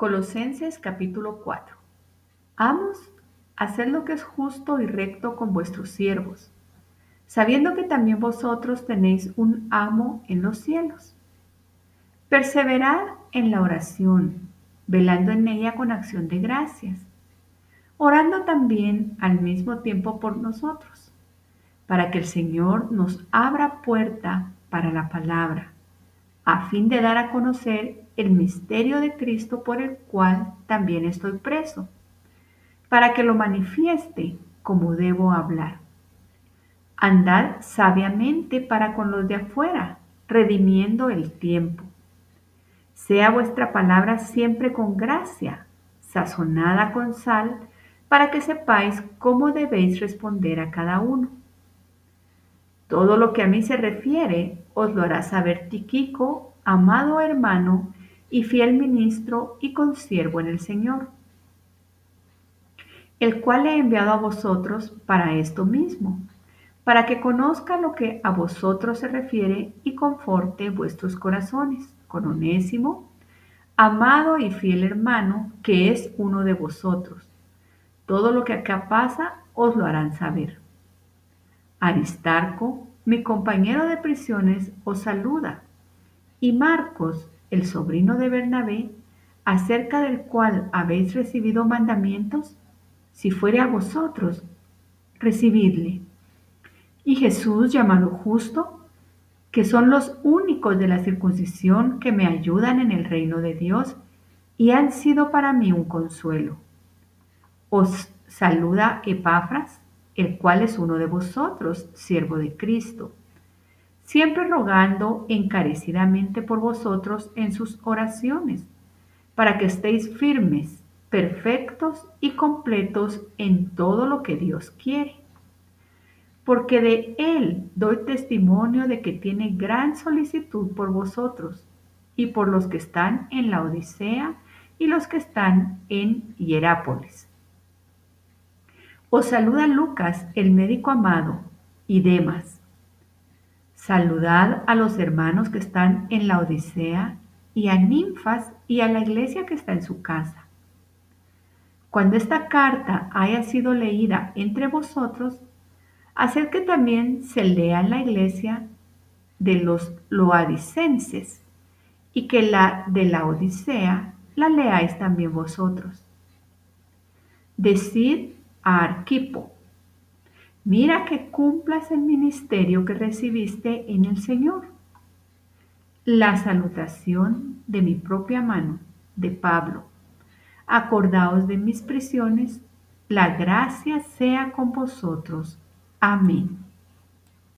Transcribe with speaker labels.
Speaker 1: Colosenses capítulo 4. Amos, haced lo que es justo y recto con vuestros siervos, sabiendo que también vosotros tenéis un amo en los cielos. Perseverad en la oración, velando en ella con acción de gracias, orando también al mismo tiempo por nosotros, para que el Señor nos abra puerta para la palabra, a fin de dar a conocer el misterio de Cristo por el cual también estoy preso, para que lo manifieste como debo hablar. Andad sabiamente para con los de afuera, redimiendo el tiempo. Sea vuestra palabra siempre con gracia, sazonada con sal, para que sepáis cómo debéis responder a cada uno. Todo lo que a mí se refiere os lo hará saber Tiquico, amado hermano, y fiel ministro y consiervo en el Señor, el cual he enviado a vosotros para esto mismo, para que conozca lo que a vosotros se refiere y conforte vuestros corazones, con Onésimo, amado y fiel hermano, que es uno de vosotros. Todo lo que acá pasa os lo harán saber. Aristarco, mi compañero de prisiones, os saluda, y Marcos, el sobrino de Bernabé, acerca del cual habéis recibido mandamientos, si fuere a vosotros, recibidle. Y Jesús, llamado justo, que son los únicos de la circuncisión que me ayudan en el reino de Dios y han sido para mí un consuelo. Os saluda Epafras, el cual es uno de vosotros, siervo de Cristo siempre rogando encarecidamente por vosotros en sus oraciones, para que estéis firmes, perfectos y completos en todo lo que Dios quiere. Porque de Él doy testimonio de que tiene gran solicitud por vosotros y por los que están en la Odisea y los que están en Hierápolis. Os saluda Lucas, el médico amado, y Demas Saludad a los hermanos que están en la Odisea y a Ninfas y a la iglesia que está en su casa. Cuando esta carta haya sido leída entre vosotros, haced que también se lea en la iglesia de los loadicenses y que la de la Odisea la leáis también vosotros. Decid a Arquipo, Mira que cumplas el ministerio que recibiste en el Señor. La salutación de mi propia mano, de Pablo. Acordaos de mis prisiones, la gracia sea con vosotros. Amén.